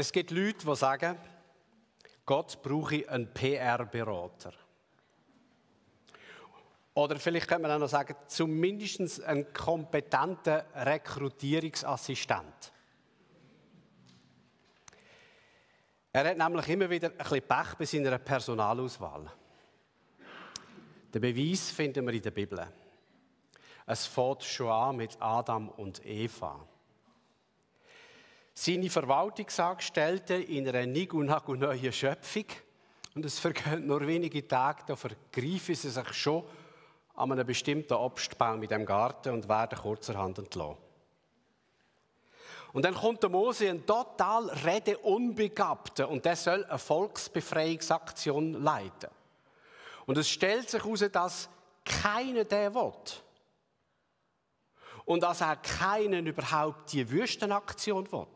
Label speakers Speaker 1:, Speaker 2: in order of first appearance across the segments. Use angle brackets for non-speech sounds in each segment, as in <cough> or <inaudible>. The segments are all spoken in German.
Speaker 1: Es gibt Leute, die sagen, Gott brauche einen PR-Berater. Oder vielleicht könnte man auch noch sagen, zumindest einen kompetenten Rekrutierungsassistent. Er hat nämlich immer wieder ein bisschen Pech bei seiner Personalauswahl. Den Beweis finden wir in der Bibel. Es fängt schon an mit Adam und Eva. Seine Verwaltungsangestellten in einer Nigunagu neuen Schöpfung. Und es vergehen nur wenige Tage, da vergreifen sie sich schon an einem bestimmten Obstbaum in dem Garten und werden kurzerhand entlassen. Und dann kommt der Mose, ein total redeunbegabter, und der soll eine Volksbefreiungsaktion leiten. Und es stellt sich heraus, dass keiner der will. Und dass auch keinen überhaupt die Wüstenaktion will.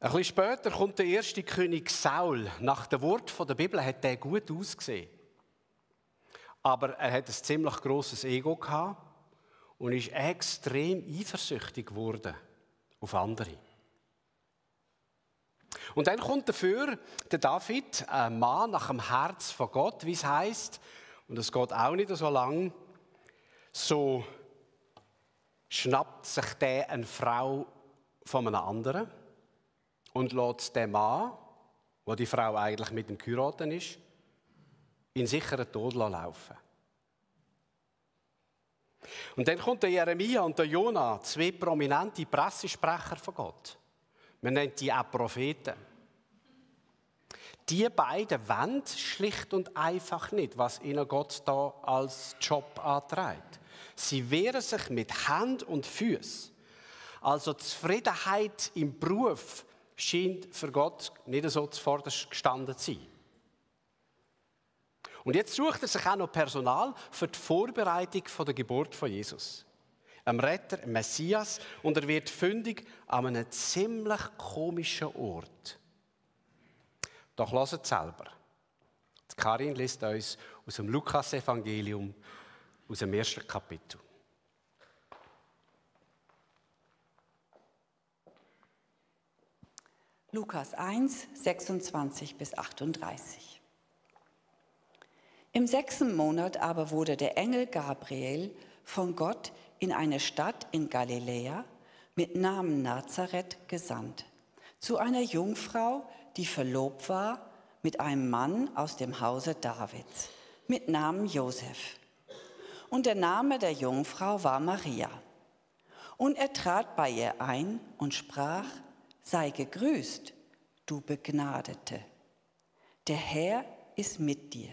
Speaker 1: Ein bisschen später kommt der erste König Saul. Nach dem Wort der Bibel hat er gut ausgesehen. Aber er hat ein ziemlich großes Ego gehabt und ist extrem eifersüchtig geworden auf andere. Und dann kommt dafür der David, ein Mann nach dem Herz von Gott, wie es heißt, und es geht auch nicht so lang, so schnappt sich der eine Frau von einem anderen und lässt den Mann, wo die Frau eigentlich mit dem geheiratet ist, in sicheren Tod laufen. Und dann kommt der Jeremia und der Jona, zwei prominente Pressesprecher von Gott. Man nennt die auch Propheten. Die beiden wollen schlicht und einfach nicht, was ihnen Gott da als Job antreibt. Sie wehren sich mit Hand und Füßen. Also Zufriedenheit im Beruf scheint für Gott nicht so zuvorderst gestanden zu sein. Und jetzt sucht er sich auch noch Personal für die Vorbereitung der Geburt von Jesus. Ein Retter, ein Messias, und er wird fündig an einem ziemlich komischen Ort. Doch lasst selber. Die Karin liest uns aus dem Lukas-Evangelium, aus dem ersten Kapitel.
Speaker 2: Lukas 1, 26 bis 38. Im sechsten Monat aber wurde der Engel Gabriel von Gott in eine Stadt in Galiläa mit Namen Nazareth gesandt, zu einer Jungfrau, die verlobt war mit einem Mann aus dem Hause Davids, mit Namen Josef. Und der Name der Jungfrau war Maria. Und er trat bei ihr ein und sprach, sei gegrüßt, du Begnadete. Der Herr ist mit dir.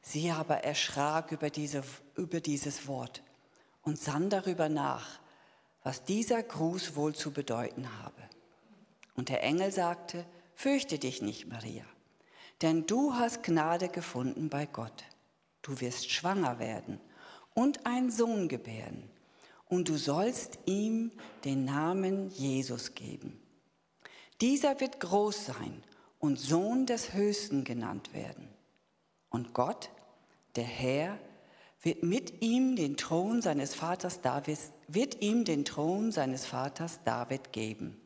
Speaker 2: Sie aber erschrak über, diese, über dieses Wort und sann darüber nach, was dieser Gruß wohl zu bedeuten habe. Und der Engel sagte, fürchte dich nicht, Maria, denn du hast Gnade gefunden bei Gott. Du wirst schwanger werden und einen Sohn gebären, und du sollst ihm den Namen Jesus geben. Dieser wird groß sein und Sohn des Höchsten genannt werden. Und Gott der Herr wird mit ihm den Thron seines Vaters David, wird ihm den Thron seines Vaters David geben.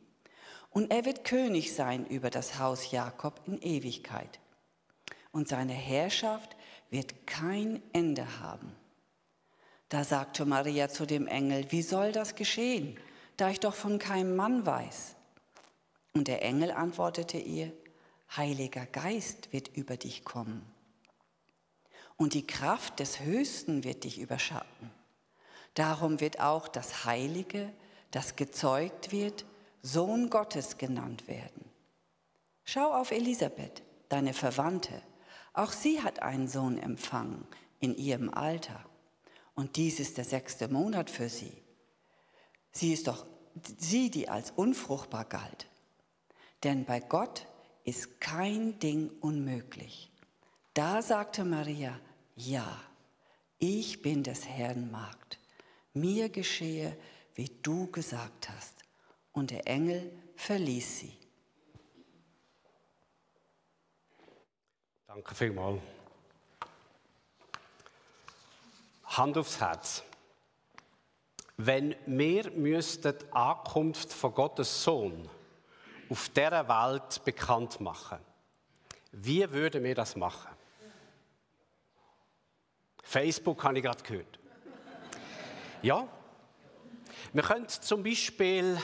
Speaker 2: Und er wird König sein über das Haus Jakob in Ewigkeit. Und seine Herrschaft wird kein Ende haben. Da sagte Maria zu dem Engel, wie soll das geschehen, da ich doch von keinem Mann weiß? Und der Engel antwortete ihr, Heiliger Geist wird über dich kommen und die Kraft des Höchsten wird dich überschatten. Darum wird auch das Heilige, das gezeugt wird, Sohn Gottes genannt werden. Schau auf Elisabeth, deine Verwandte. Auch sie hat einen Sohn empfangen in ihrem Alter. Und dies ist der sechste Monat für sie. Sie ist doch sie, die als unfruchtbar galt. Denn bei Gott ist kein Ding unmöglich. Da sagte Maria, ja, ich bin des Herrn Magd. Mir geschehe, wie du gesagt hast. Und der Engel verließ sie.
Speaker 1: Danke vielmals. Hand aufs Herz. Wenn wir die Ankunft von Gottes Sohn auf dieser Welt bekannt machen, wie würden wir das machen? Facebook habe ich gerade gehört. Ja, wir können zum Beispiel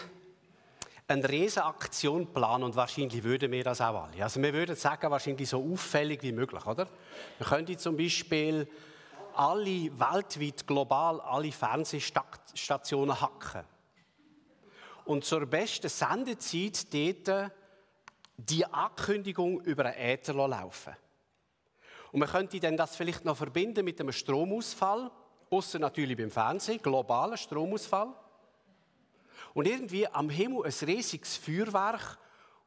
Speaker 1: eine Riesenaktion planen und wahrscheinlich würden wir das auch alle. Also wir würden sagen, wahrscheinlich so auffällig wie möglich, oder? Wir könnten zum Beispiel alle weltweit, global, alle Fernsehstationen hacken. Und zur besten Sendezeit dort die Ankündigung über einen Äther laufen. Und man könnte dann das vielleicht noch verbinden mit einem Stromausfall, außer natürlich beim Fernsehen, globalen Stromausfall. Und irgendwie am Himmel ein riesiges Feuerwerk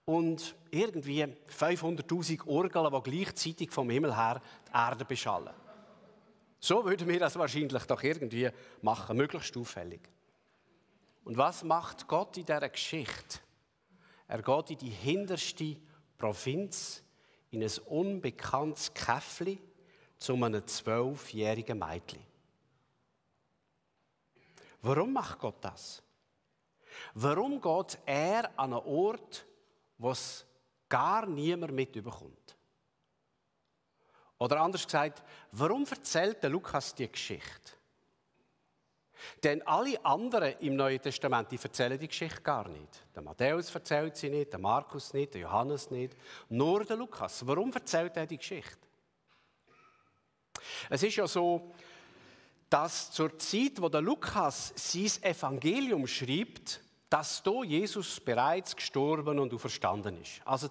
Speaker 1: und irgendwie 500.000 Orgeln, die gleichzeitig vom Himmel her die Erde beschallen. So würden wir das wahrscheinlich doch irgendwie machen, möglichst auffällig. Und was macht Gott in dieser Geschichte? Er geht in die hinterste Provinz, in ein unbekanntes Käffli, zu einem zwölfjährigen Mädchen. Warum macht Gott das? Warum geht er an einen Ort, wo es gar niemand mitbekommt? Oder anders gesagt, warum erzählt der Lukas die Geschichte? Denn alle anderen im Neuen Testament, die erzählen die Geschichte gar nicht. Der Matthäus erzählt sie nicht, der Markus nicht, der Johannes nicht, nur der Lukas. Warum erzählt er die Geschichte? Es ist ja so, dass zur Zeit, wo der Lukas sein Evangelium schreibt, dass da Jesus bereits gestorben und auferstanden ist. Also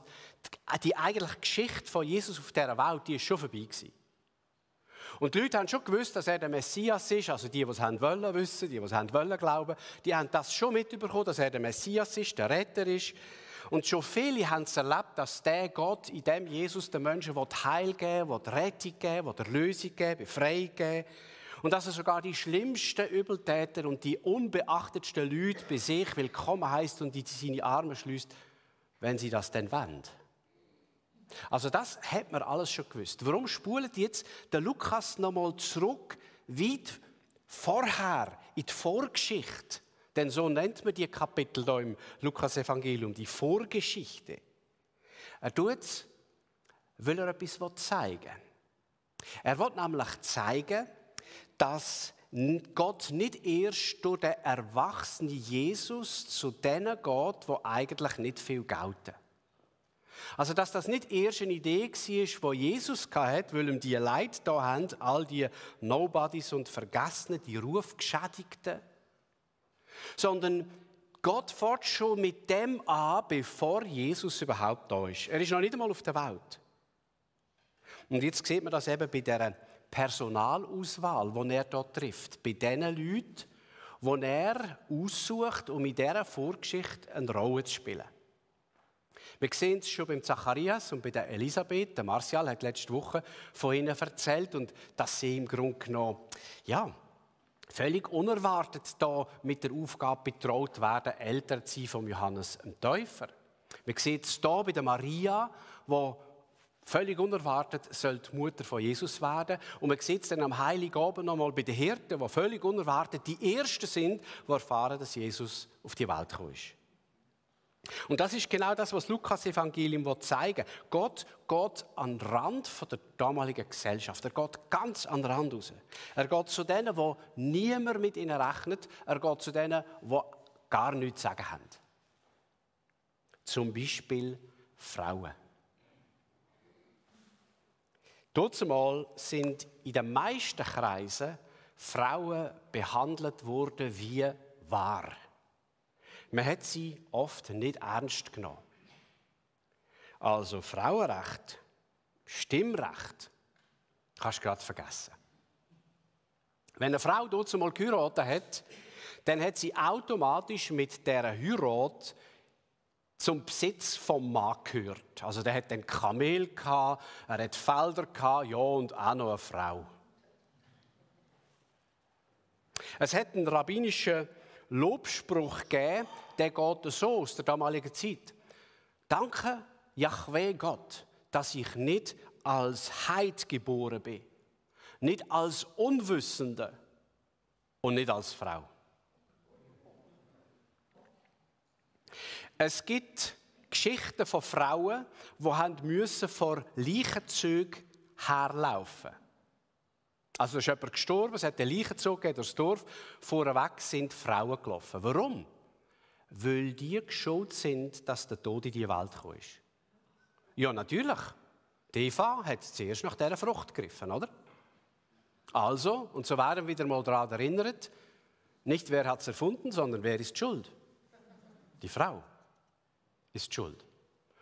Speaker 1: die eigentliche Geschichte von Jesus auf dieser Welt, die ist schon vorbei gewesen. Und die Leute haben schon gewusst, dass er der Messias ist. Also die, die es haben wollen wissen, die, die es haben wollen glauben, die haben das schon mitbekommen, dass er der Messias ist, der Retter ist. Und schon viele haben es erlebt, dass der Gott, in dem Jesus den Menschen Heil geben will, Rettung geben will, Lösung geben, Befreiung geben und dass er sogar die schlimmsten Übeltäter und die unbeachtetsten Leute bei sich willkommen heißt und die seine Arme schließt, wenn sie das denn wollen. Also das hat man alles schon gewusst. Warum spult jetzt der Lukas nochmal zurück, weit vorher in die Vorgeschichte? Denn so nennt man die Kapitel da im Lukas-Evangelium, die Vorgeschichte. Er tut es, weil er etwas zeigen will. Er will nämlich zeigen, dass Gott nicht erst durch den erwachsenen Jesus zu denen geht, wo eigentlich nicht viel gelten. Also, dass das nicht erst eine Idee war, die Jesus hatte, weil ihm die Leute da haben, all die Nobodies und Vergessenen, die Rufgeschädigten, sondern Gott fährt schon mit dem an, bevor Jesus überhaupt da ist. Er ist noch nicht einmal auf der Welt. Und jetzt sieht man das eben bei dieser Personalauswahl, die er dort trifft, bei den Leuten, die er aussucht, um in dieser Vorgeschichte eine Rolle zu spielen. Wir sehen es schon beim Zacharias und bei der Elisabeth. Der Martial hat letzte Woche von ihnen erzählt und dass sie im Grunde genommen, ja, völlig unerwartet da mit der Aufgabe betraut werden, älter zu sein von Johannes dem Täufer. Wir sehen es hier bei der Maria, wo Völlig unerwartet soll die Mutter von Jesus werden. Und man sieht es dann am Heiligen Abend nochmal bei den Hirten, die völlig unerwartet die Ersten sind, die erfahren, dass Jesus auf die Welt gekommen ist. Und das ist genau das, was Lukas Evangelium zeigen will. Gott geht an den Rand der damaligen Gesellschaft. Er geht ganz an den Rand raus. Er geht zu denen, wo niemand mit ihnen rechnet. Er geht zu denen, die gar nichts zu sagen haben. Zum Beispiel Frauen. Dazumal sind in den meisten Kreisen Frauen behandelt worden wie wahr. Man hat sie oft nicht ernst genommen. Also Frauenrecht, Stimmrecht, kannst du gerade vergessen. Wenn eine Frau dazumal geheiratet hat, dann hat sie automatisch mit der Heirat zum Besitz vom Mann gehört. Also der hat ein Kamel gehabt, er hat Felder gehabt, ja und auch noch eine Frau. Es hat einen rabbinischen Lobspruch gegeben, der geht so aus der damaligen Zeit. Danke, Yahweh Gott, dass ich nicht als Heid geboren bin, nicht als Unwissende und nicht als Frau. Es gibt Geschichten von Frauen, die haben müssen vor Leichenzügen herlaufen. Also ist jemand gestorben, es hat einen Leichenzug durchs Dorf, vorweg sind Frauen gelaufen. Warum? Weil die geschaut sind, dass der Tod in die Welt gekommen ist. Ja, natürlich. Die Eva hat zuerst nach dieser Frucht gegriffen, oder? Also, und so werden wir wieder mal daran erinnert, nicht wer hat es erfunden, sondern wer ist schuld? Die Frau ist schuld.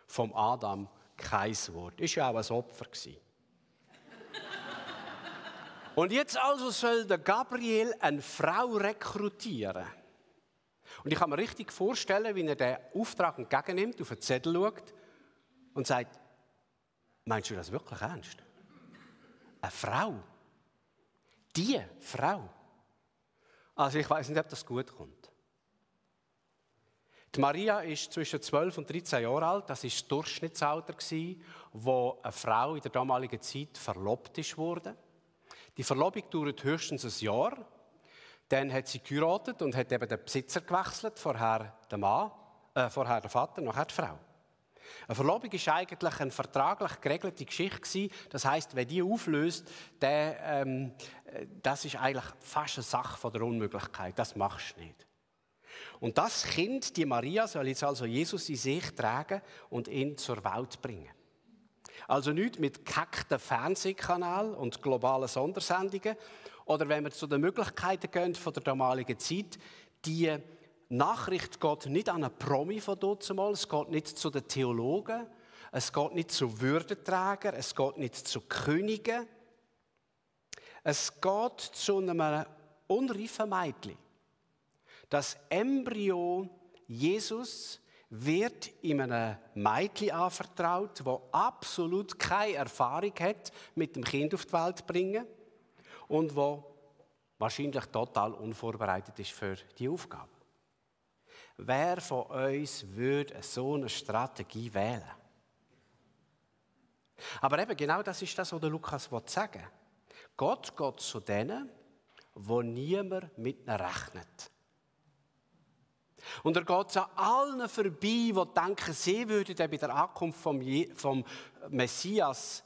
Speaker 1: Vom Adam kein Wort. Ist ja auch ein Opfer gewesen. <laughs> Und jetzt also soll der Gabriel eine Frau rekrutieren. Und ich kann mir richtig vorstellen, wie er den Auftrag entgegennimmt, auf den Zettel schaut und sagt, meinst du das wirklich ernst? Eine Frau? Die Frau? Also ich weiß nicht, ob das gut kommt. Die Maria ist zwischen 12 und 13 Jahre alt. Das ist das Durchschnittsalter, wo eine Frau in der damaligen Zeit verlobt worden. Die Verlobung dauert höchstens ein Jahr. Dann hat sie geheiratet und hat eben den Besitzer gewechselt, vorher der Mann, äh, vorher der Vater, nachher die Frau. Eine Verlobung ist eigentlich eine vertraglich geregelte Geschichte Das heißt, wenn die auflöst, der, ähm, das ist eigentlich fast eine Sache der Unmöglichkeit. Das machst du nicht. Und das Kind, die Maria, soll jetzt also Jesus in sich tragen und ihn zur Welt bringen. Also nicht mit gehackten Fernsehkanal und globalen Sondersendungen oder wenn wir zu den Möglichkeiten gehen von der damaligen Zeit, die Nachricht geht nicht an einen Promi von dort mal, es geht nicht zu den Theologen, es geht nicht zu Würdenträgern, es geht nicht zu Königen, es geht zu einem unreifen Mädchen. Das Embryo Jesus wird in einem Mädchen anvertraut, das absolut keine Erfahrung hat mit dem Kind auf die Welt bringen und wo wahrscheinlich total unvorbereitet ist für die Aufgabe. Wer von uns würde so eine Strategie wählen? Aber eben genau das ist das, was der Lukas sagen will. Gott geht zu denen, wo niemand mit ihnen rechnet. Und er geht an allen vorbei, die denken, sie würden bei der Ankunft vom, vom Messias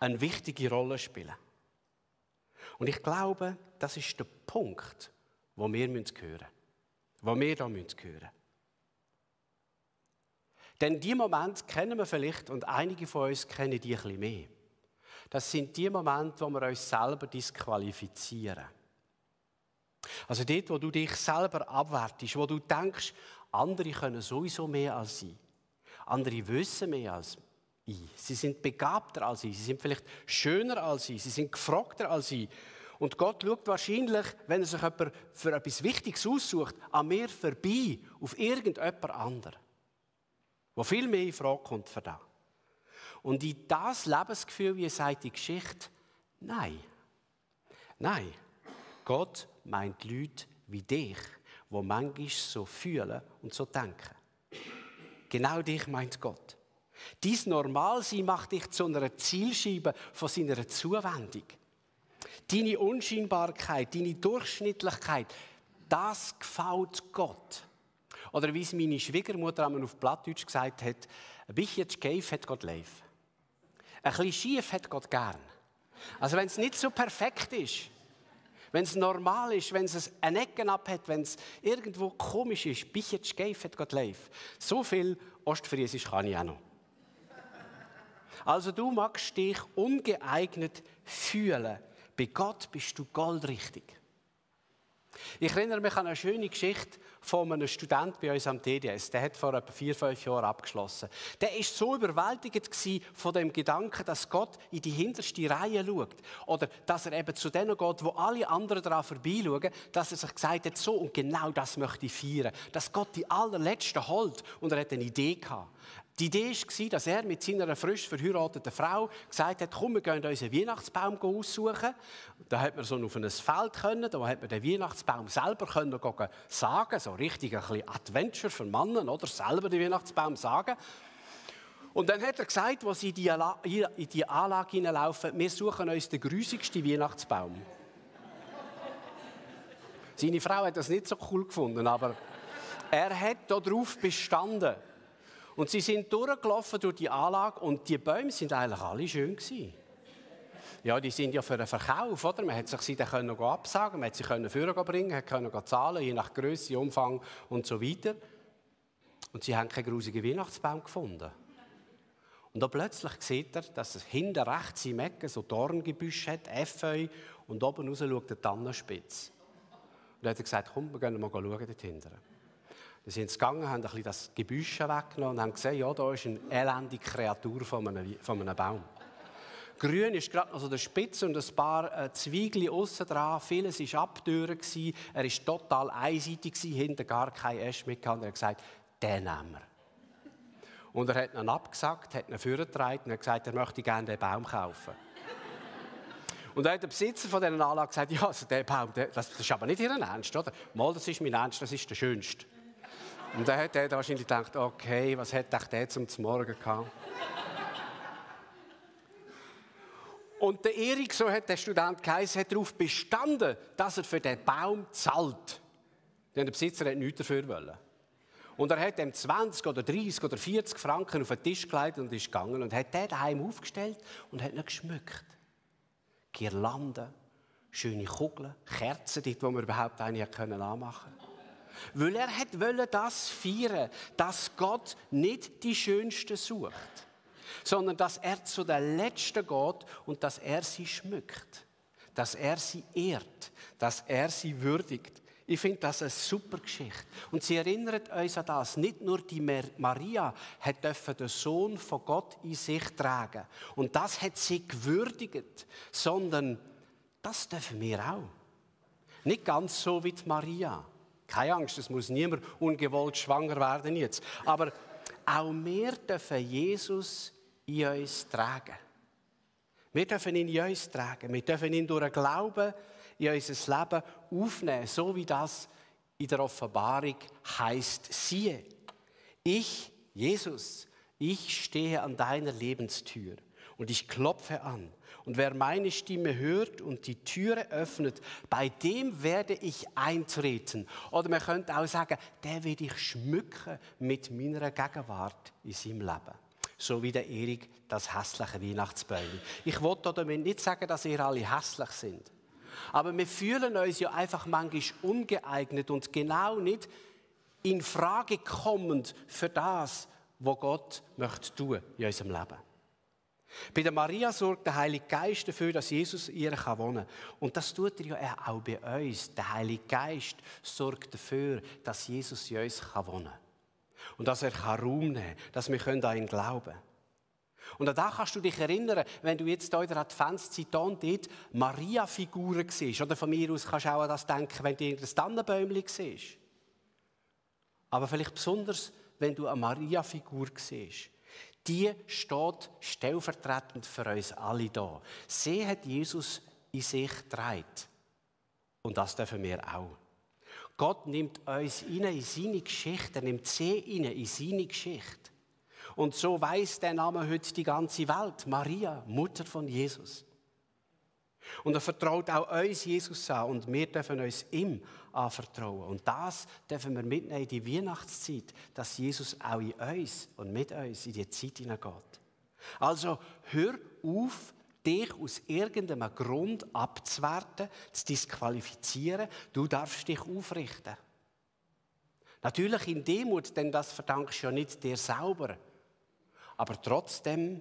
Speaker 1: eine wichtige Rolle spielen. Und ich glaube, das ist der Punkt, wo wir hören müssen. Wo wir da hören müssen. Denn die Momente kennen wir vielleicht und einige von uns kennen die ein bisschen mehr. Das sind die Momente, wo wir uns selber disqualifizieren. Also dort, wo du dich selber abwertest, wo du denkst, andere können sowieso mehr als ich. Andere wissen mehr als ich. Sie sind begabter als ich. Sie sind vielleicht schöner als ich. Sie sind gefragter als ich. Und Gott schaut wahrscheinlich, wenn er sich für etwas Wichtiges aussucht, an mir vorbei, auf irgendjemand anderen, wo viel mehr in Frage kommt für das. Und in das Lebensgefühl, wie sagt die Geschichte, nein. Nein. Gott meint Leute wie dich, wo manchmal so fühlen und so denken. Genau dich meint Gott. Dies Normalsein macht dich zu einer Zielscheibe von seiner Zuwendung. Deine Unscheinbarkeit, deine Durchschnittlichkeit, das gefällt Gott. Oder wie es meine Schwiegermutter einmal auf Plattdeutsch gesagt hat, ein bisschen schief hat Gott live. Ein bisschen schief hat Gott gern. Also wenn es nicht so perfekt ist, wenn es normal ist, wenn es eine Ecke abhat, wenn es irgendwo komisch ist, bis jetzt hat Gott live. So viel Ostfriesisch kann ich auch noch. Also du magst dich ungeeignet fühlen. Bei Gott bist du goldrichtig. Ich erinnere mich an eine schöne Geschichte von einem Student bei uns am TDS. Der hat vor etwa vier, fünf Jahren abgeschlossen. Der war so überwältigt von dem Gedanken, dass Gott in die hinterste Reihe schaut. Oder dass er eben zu denen geht, wo alle anderen daran vorbeischauen, dass er sich gesagt hat, so und genau das möchte ich feiern. Dass Gott die allerletzten holt. Und er hat eine Idee gehabt. Die Idee war, dass er mit seiner frisch verheirateten Frau gesagt hat, komm, wir gehen unseren Weihnachtsbaum aussuchen. Da hat man so auf ein Feld können, da hat man den Weihnachtsbaum selber können sagen, so richtig ein bisschen Adventure für Männer, oder? Selber den Weihnachtsbaum sagen. Und dann hat er gesagt, als sie in die, in die Anlage hineinlaufen, wir suchen uns den grusigsten Weihnachtsbaum. <laughs> Seine Frau hat das nicht so cool gefunden, aber Er hat darauf bestanden. Und sie sind durchgelaufen durch die Anlage und die Bäume sind eigentlich alle schön gewesen. Ja, die sind ja für den Verkauf, oder? Man hat sich sie dann können absagen, man hat sie können bringen, hat können zahlen, je nach Größe, Umfang und so weiter. Und sie haben keinen grusigen Weihnachtsbaum gefunden. Und dann plötzlich sieht er, dass es hinten rechts im Ecken so Dorngebüsch hat, Efeu, und oben raus schaut der Tannenspitz. Und dann hat er gesagt, komm, wir gehen mal schauen dort hinten. Dann sind sie gegangen, haben ein bisschen das Gebüsch weggenommen und haben gesehen, ja, da ist eine elende Kreatur von einem, von einem Baum. Grün ist gerade noch so der Spitze und ein paar äh, Zwiegel aussen dran. Vieles war abdürren. Er war total einseitig, hinten gar kein Äsch mehr. Und er hat gesagt, den nehmen wir. Und er hat ihn abgesagt, hat ihn vorgetragen und hat gesagt, er möchte gerne den Baum kaufen. <laughs> Und dann hat der Besitzer von dieser Anlage gesagt, ja, also der Baum, der, das, das, ist aber nicht Ihr Ernst, oder? Mal, das ist mein Ernst, das ist der schönste. Und dann hat er wahrscheinlich gedacht, okay, was hat der zum Morgen gehabt? Und der Erik, so hat der Student geheißen, hat darauf bestanden, dass er für den Baum zahlt. Denn der Besitzer hat nichts dafür wollen. Und er hat ihm 20 oder 30 oder 40 Franken auf den Tisch gelegt und ist gegangen und hat den daheim aufgestellt und hat ihn geschmückt. Girlanden, schöne Kugeln, Kerzen, dort, wo man überhaupt eine anmachen können. Weil er hat wollte das feiern, dass Gott nicht die Schönsten sucht, sondern dass er zu der Letzten geht und dass er sie schmückt, dass er sie ehrt, dass er sie würdigt. Ich finde das eine super Geschichte. Und sie erinnert uns an das. Nicht nur die Maria hat den Sohn von Gott in sich tragen. Und das hat sie gewürdigt, sondern das dürfen wir auch. Nicht ganz so wie die Maria. Keine Angst, es muss niemand ungewollt schwanger werden jetzt. Aber auch wir dürfen Jesus in uns tragen. Wir dürfen ihn in uns tragen. Wir dürfen ihn durch den Glauben in unser Leben aufnehmen, so wie das in der Offenbarung heißt. Siehe, ich, Jesus, ich stehe an deiner Lebenstür und ich klopfe an. Und wer meine Stimme hört und die Türe öffnet, bei dem werde ich eintreten. Oder man könnte auch sagen, der werde ich schmücken mit meiner Gegenwart in seinem Leben. So wie der Erik das hässliche Weihnachtsbäume. Ich wollte damit nicht sagen, dass ihr alle hässlich sind. Aber wir fühlen uns ja einfach manchmal ungeeignet und genau nicht in Frage kommend für das, was Gott möchte tun in unserem Leben. Bei der Maria sorgt der Heilige Geist dafür, dass Jesus ihr wohnen kann. Und das tut er ja auch bei uns. Der Heilige Geist sorgt dafür, dass Jesus in uns wohnen kann. Und dass er Raum nehmen kann, dass wir an ihn glauben können. Und an das kannst du dich erinnern, wenn du jetzt hier in der Adventszeit dort Maria-Figuren siehst. Oder von mir aus kannst du auch an das denken, wenn du irgendein Tannenbäumchen siehst. Aber vielleicht besonders, wenn du eine Maria-Figur siehst. Die steht stellvertretend für uns alle da. Sie hat Jesus in sich getragen. Und das dürfen wir auch. Gott nimmt uns in seine Geschichte, er nimmt sie in seine Geschichte. Und so weiß der Name heute die ganze Welt. Maria, Mutter von Jesus. Und er vertraut auch uns Jesus an und wir dürfen uns ihm anvertrauen. Und das dürfen wir mitnehmen in die Weihnachtszeit, dass Jesus auch in uns und mit uns in die Zeit hineingeht. Also hör auf, dich aus irgendeinem Grund abzuwerten, zu disqualifizieren. Du darfst dich aufrichten. Natürlich in Demut, denn das verdankst du ja nicht dir selber aber trotzdem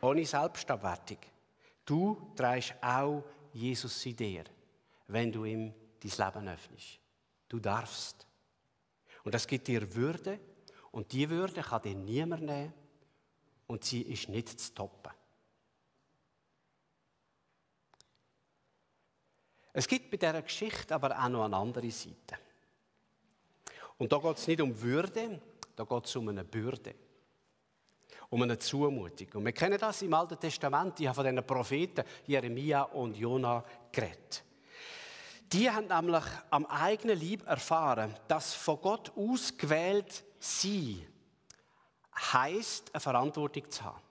Speaker 1: ohne Selbstabwertung. Du trägst auch Jesus in dir, wenn du ihm dein Leben öffnest. Du darfst. Und das gibt dir Würde und die Würde kann dir niemand nehmen und sie ist nicht zu toppen. Es gibt bei dieser Geschichte aber auch noch eine andere Seite. Und da geht es nicht um Würde, da geht es um eine Bürde um eine Zumutung. Und wir kennen das im Alten Testament, ich habe von den Propheten Jeremia und Jona geredet. Die haben nämlich am eigenen Lieb erfahren, dass von Gott ausgewählt sie heißt, eine Verantwortung zu haben.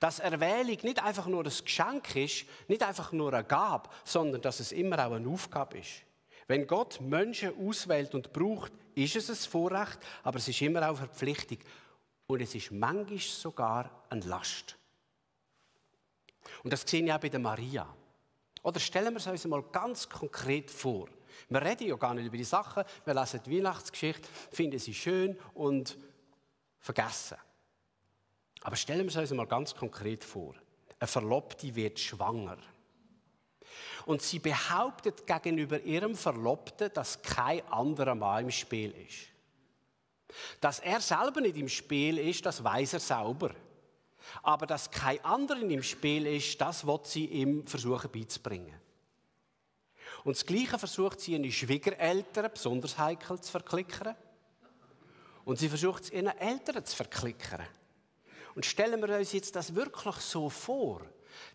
Speaker 1: Dass Erwählung nicht einfach nur ein Geschenk ist, nicht einfach nur eine Gabe, sondern dass es immer auch eine Aufgabe ist. Wenn Gott Menschen auswählt und braucht, ist es ein Vorrecht, aber es ist immer auch eine Verpflichtung. Und es ist manchmal sogar eine Last. Und das sehen wir auch bei der Maria. Oder stellen wir es uns mal ganz konkret vor. Wir reden ja gar nicht über die Sachen, wir lesen die Weihnachtsgeschichte, finden sie schön und vergessen. Aber stellen wir es uns mal ganz konkret vor. Eine Verlobte wird schwanger. Und sie behauptet gegenüber ihrem Verlobten, dass kein anderer Mann im Spiel ist. Dass er selber nicht im Spiel ist, das weiß er sauber. Aber dass kein anderer im Spiel ist, das wird sie ihm versuchen beizubringen. Und das Gleiche versucht sie ihre Schwiegereltern besonders heikel zu verklickern. Und sie versucht es ihren Eltern zu verklickern. Und stellen wir uns jetzt das wirklich so vor,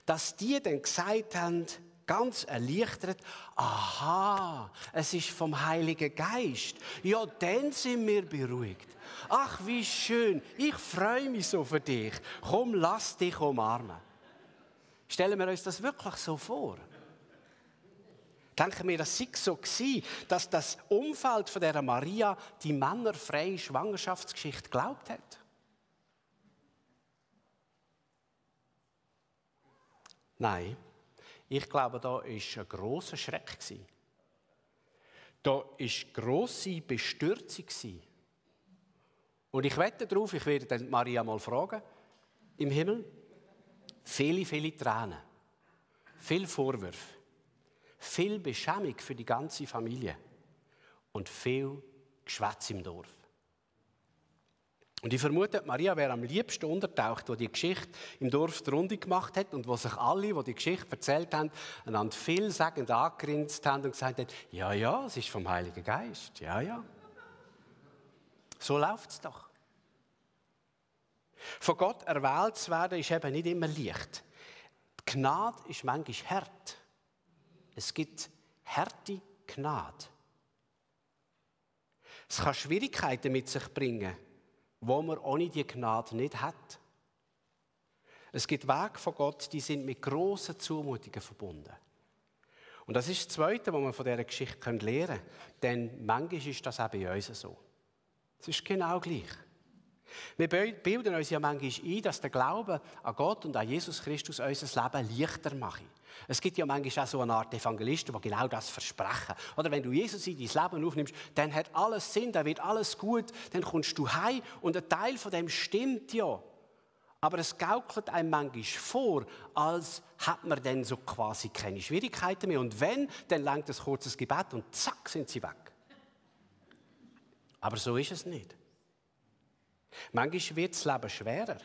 Speaker 1: dass die dann gesagt haben, ganz erleichtert, aha, es ist vom Heiligen Geist. Ja, dann sind wir beruhigt. Ach, wie schön, ich freue mich so für dich. Komm, lass dich umarmen. Stellen wir uns das wirklich so vor? Denken wir, das sei so gewesen, dass das Umfeld von der Maria die männerfreie Schwangerschaftsgeschichte glaubt hat? Nein, ich glaube, da ist ein großer Schreck Da ist große Bestürzung Und ich wette darauf, ich werde dann Maria mal fragen, im Himmel, viele, viele Tränen, viel Vorwürfe, viel Beschämung für die ganze Familie und viel Geschwätz im Dorf. Und ich vermute, Maria wäre am liebsten untertaucht, wo die Geschichte im Dorf die Runde gemacht hat und wo sich alle, die die Geschichte erzählt haben, einander vielsagend angegrinst haben und gesagt haben, ja, ja, es ist vom Heiligen Geist, ja, ja. So läuft es doch. Von Gott erwählt zu werden, ist eben nicht immer leicht. Die Gnade ist manchmal hart. Es gibt harte Gnade. Es kann Schwierigkeiten mit sich bringen wo man ohne die Gnade nicht hat. Es gibt Wege von Gott, die sind mit grossen Zumutungen verbunden. Und das ist das Zweite, was man von dieser Geschichte lernen kann. Denn manchmal ist das auch bei uns so. Es ist genau gleich. Wir bilden uns ja manchmal ein, dass der Glaube an Gott und an Jesus Christus unser Leben leichter macht. Es gibt ja manchmal auch so eine Art Evangelisten, die genau das versprechen. Oder wenn du Jesus in dein Leben aufnimmst, dann hat alles Sinn, dann wird alles gut, dann kommst du heim und ein Teil von dem stimmt ja. Aber es gaukelt einem manchmal vor, als hat man dann so quasi keine Schwierigkeiten mehr. Und wenn, dann langt ein kurzes Gebet und zack, sind sie weg. Aber so ist es nicht. Manchmal wird das Leben schwerer.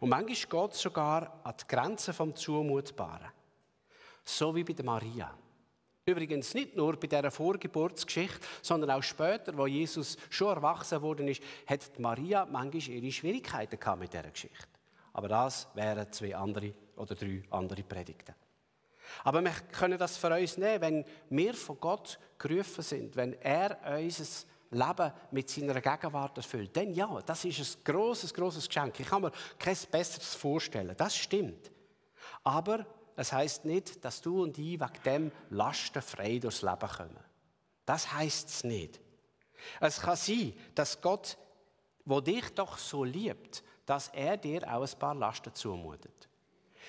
Speaker 1: Und manchmal geht es sogar an die Grenzen vom Zumutbaren. So wie bei der Maria. Übrigens nicht nur bei dieser Vorgeburtsgeschichte, sondern auch später, wo Jesus schon erwachsen worden ist, hat Maria manchmal ihre Schwierigkeiten gehabt mit dieser Geschichte. Aber das wären zwei andere oder drei andere Predigten. Aber wir können das für uns nehmen, wenn wir von Gott gerufen sind, wenn er unser Leben mit seiner Gegenwart erfüllt, dann ja, das ist ein großes, großes Geschenk. Ich kann mir kein besseres vorstellen. Das stimmt. Aber es heißt nicht, dass du und ich wegen dem lastenfrei durchs Leben kommen. Das heißt es nicht. Es kann sein, dass Gott, wo dich doch so liebt, dass er dir auch ein paar Lasten zumutet.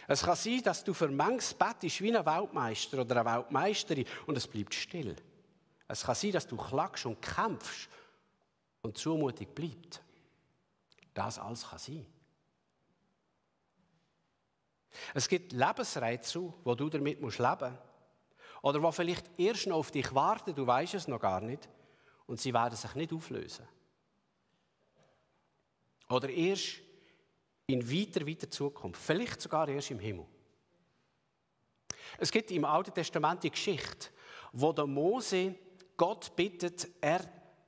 Speaker 1: Es kann sein, dass du für manches bettest wie ein Weltmeister oder eine Weltmeisterin und es bleibt still. Es kann sein, dass du klagst und kämpfst und zumutig bleibt. Das alles kann sein. Es gibt Lebensreize, wo du damit musst leben Oder wo vielleicht erst noch auf dich warten, du weißt es noch gar nicht. Und sie werden sich nicht auflösen. Oder erst in weiter, weiter Zukunft. Vielleicht sogar erst im Himmel. Es gibt im Alten Testament die Geschichte, wo der Mose Gott bittet, er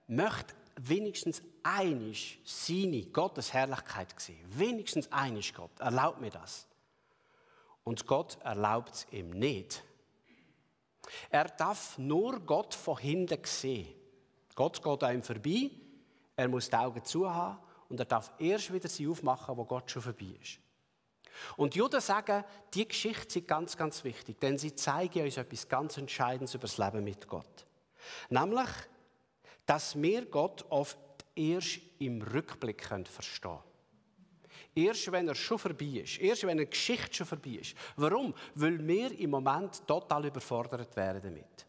Speaker 1: möchte wenigstens einig seine Gottes Herrlichkeit sehen. Wenigstens einig Gott. Erlaubt mir das. Und Gott erlaubt es ihm nicht. Er darf nur Gott von hinten sehen. Gott geht an ihm vorbei, er muss die Augen zu haben und er darf erst wieder sie aufmachen, wo Gott schon vorbei ist. Und Juden sagen, die Geschichte ist ganz, ganz wichtig, denn sie zeigen uns etwas ganz Entscheidendes über das Leben mit Gott. Nämlich, dass wir Gott oft erst im Rückblick verstehen können. Erst wenn er schon vorbei ist. Erst wenn eine Geschichte schon vorbei ist. Warum? Weil wir im Moment total überfordert werden damit.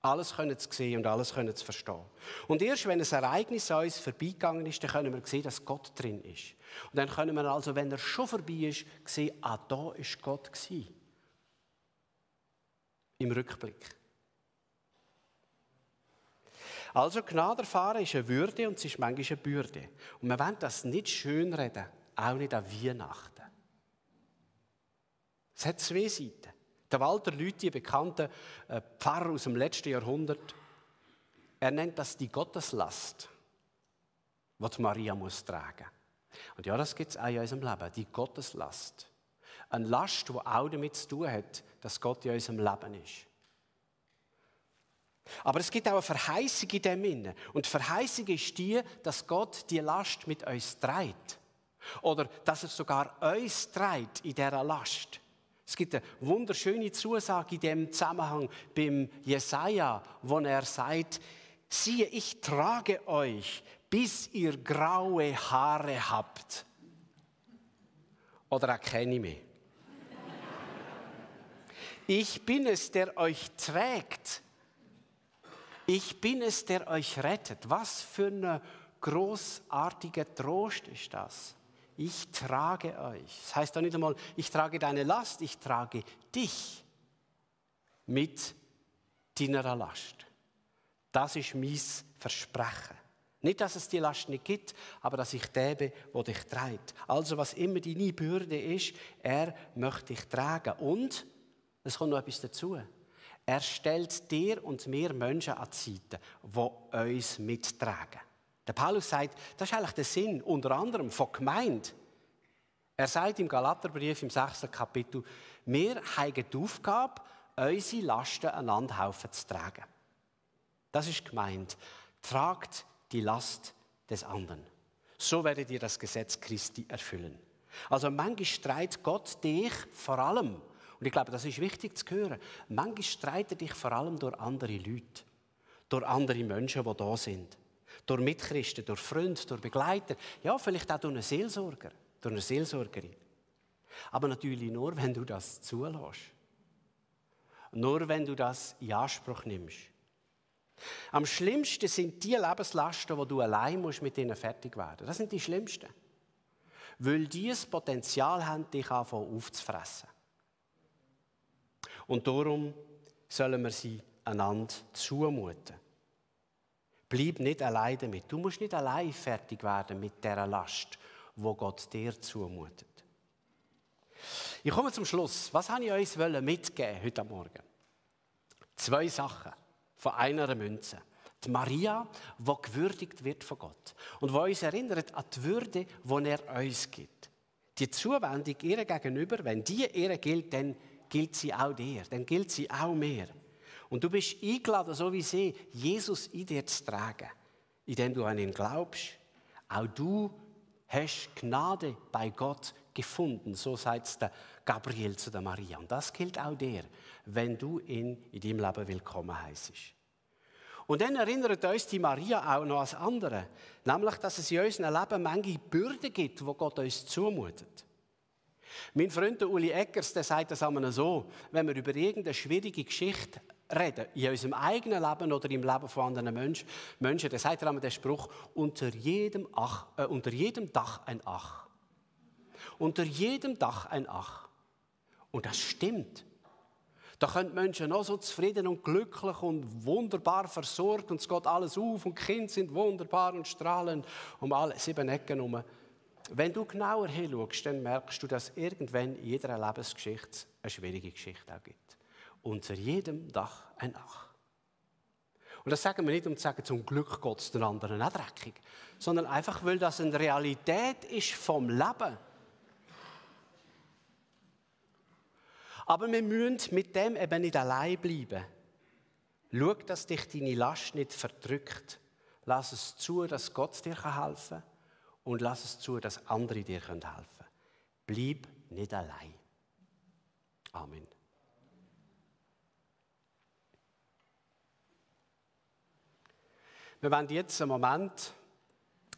Speaker 1: Alles können zu sehen und alles können zu verstehen. Und erst wenn ein Ereignis an uns vorbeigegangen ist, dann können wir sehen, dass Gott drin ist. Und dann können wir also, wenn er schon vorbei ist, sehen, ah, da ist Gott. Im Rückblick. Also Gnade erfahren ist eine Würde und es ist manchmal eine Bürde. Und wir wollen das nicht schönreden, auch nicht an Weihnachten. Es hat zwei Seiten. Der Walter Lüthi, bekannter äh, Pfarrer aus dem letzten Jahrhundert, er nennt das die Gotteslast, die Maria muss tragen. Und ja, das gibt es auch in unserem Leben, die Gotteslast. Eine Last, die auch damit zu tun hat, dass Gott in unserem Leben ist. Aber es gibt auch eine Verheißung in dem Inne. Und die Verheißung ist die, dass Gott die Last mit uns trägt. Oder dass er sogar uns trägt in dieser Last. Es gibt eine wunderschöne Zusage in dem Zusammenhang beim Jesaja, wo er sagt, siehe, ich trage euch, bis ihr graue Haare habt. Oder erkenne ich mich? Ich bin es, der euch trägt. Ich bin es, der euch rettet. Was für ein großartiger Trost ist das? ich trage euch. Das heißt doch nicht einmal, ich trage deine Last, ich trage dich mit deiner Last. Das ist mein Versprechen. Nicht, dass es die Last nicht gibt, aber dass ich der bin, der dich trägt. Also, was immer deine Bürde ist, er möchte dich tragen. Und, es kommt noch etwas dazu, er stellt dir und mir Menschen an die Seite, die uns mittragen. Der Paulus sagt, das ist eigentlich der Sinn, unter anderem von Gemeinde. Er sagt im Galaterbrief im 6. Kapitel, wir haben die Aufgabe, unsere Lasten einander Haufen zu tragen. Das ist gemeint. Tragt die Last des anderen. So werdet ihr das Gesetz Christi erfüllen. Also manchmal streitet Gott dich vor allem, und ich glaube, das ist wichtig zu hören, manchmal streitet dich vor allem durch andere Leute, durch andere Menschen, die da sind durch Mitchristen, durch Freunde, durch Begleiter, ja, vielleicht auch durch einen Seelsorger, durch eine Seelsorgerin. Aber natürlich nur, wenn du das zulässt. Nur wenn du das in Anspruch nimmst. Am schlimmsten sind die Lebenslasten, wo du allein musst mit ihnen fertig werden. Das sind die schlimmsten. Weil die das Potenzial haben, dich anfangen aufzufressen. Und darum sollen wir sie einander zumuten. Bleib nicht allein damit. Du musst nicht allein fertig werden mit der Last, wo Gott dir zumutet. Ich komme zum Schluss. Was habe ich euch mitgeben heute Morgen? Zwei Sachen von einer Münze. Die Maria, die gewürdigt wird von Gott und die uns erinnert an die Würde, die er uns gibt. Die Zuwendung ihr gegenüber, wenn die ihr gilt, dann gilt sie auch dir, dann gilt sie auch mir. Und du bist eingeladen, so wie sie, Jesus in dir zu tragen, indem du an ihn glaubst. Auch du hast Gnade bei Gott gefunden, so sagt der Gabriel zu der Maria. Und das gilt auch dir, wenn du ihn in deinem Leben willkommen heißt. Und dann erinnert uns die Maria auch noch an das andere, nämlich, dass es in unserem Leben manche Bürden gibt, wo Gott uns zumutet. Mein Freund Uli Eckers, der sagt das einmal so, wenn wir über irgendeine schwierige Geschichte reden, in unserem eigenen Leben oder im Leben von anderen Menschen, Menschen dann sagt er einmal den Spruch, unter jedem, Ach, äh, unter jedem Dach ein Ach. Unter jedem Dach ein Ach. Und das stimmt. Da können Menschen noch so zufrieden und glücklich und wunderbar versorgt und es geht alles auf und die Kinder sind wunderbar und strahlend um alle sieben Ecken herum. Wenn du genauer hinschaust, dann merkst du, dass irgendwann in jeder Lebensgeschichte eine schwierige Geschichte auch gibt unter jedem Dach ein Ach. Und das sagen wir nicht, um zu sagen, zum Glück es den anderen auch dreckig, sondern einfach, weil das eine Realität ist vom Leben. Aber wir müssen mit dem eben nicht allein bleiben. Schau, dass dich deine Last nicht verdrückt. Lass es zu, dass Gott dir helfen kann und lass es zu, dass andere dir helfen können. Bleib nicht allein. Amen. Wir wollen jetzt einen Moment,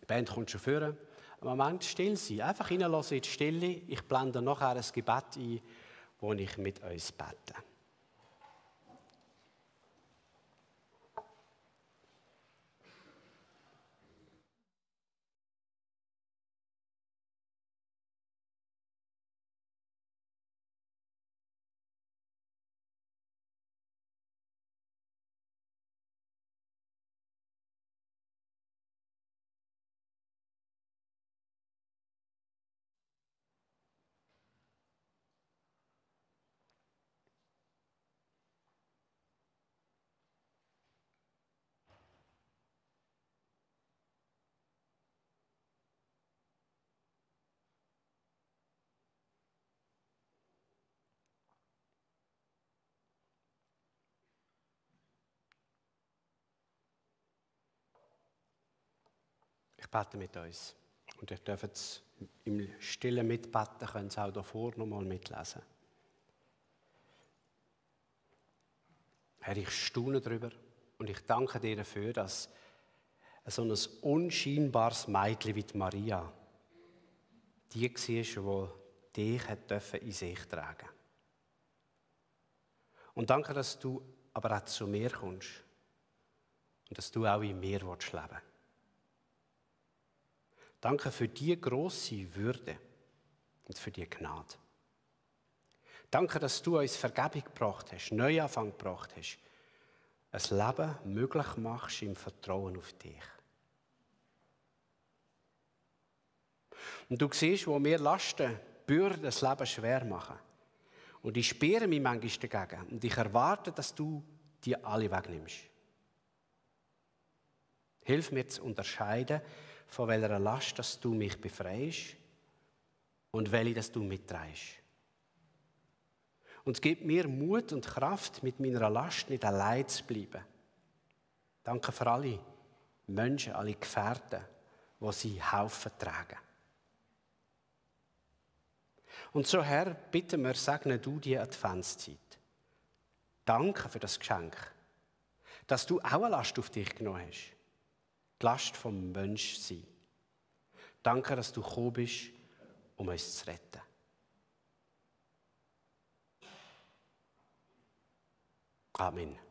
Speaker 1: die Band kommt schon führen, einen Moment still sein. Einfach reinlassen in die Stille. Ich blende nachher ein Gebet ein, wo ich mit uns bete. Bete mit uns. Und ihr dürft es im Stillen mitbeten, könnt es auch davor nochmal mitlesen. Herr, ich staune darüber und ich danke dir dafür, dass so ein unscheinbares Mädchen wie Maria die war, die dich in sich tragen Und danke, dass du aber auch zu mir kommst und dass du auch in mir leben willst. Danke für die große Würde und für die Gnade. Danke, dass du uns Vergebung gebracht hast, Neuanfang gebracht hast, ein Leben möglich machst im Vertrauen auf dich. Und du siehst, wo mir Lasten, Bürden das Leben schwer machen. Und ich sperre mich manchmal dagegen. Und ich erwarte, dass du die alle wegnimmst. Hilf mir zu unterscheiden, von welcher Last dass du mich befreist und welche dass du mitträgst. Und es gibt mir Mut und Kraft, mit meiner Last nicht allein zu bleiben. Danke für alle Menschen, alle Gefährten, die sie Haufen tragen. Und so, Herr, bitte wir, segne du die Adventszeit. Danke für das Geschenk, dass du auch eine Last auf dich genommen hast die Last vom Menschsein. Danke, dass du gekommen bist, um uns zu retten. Amen.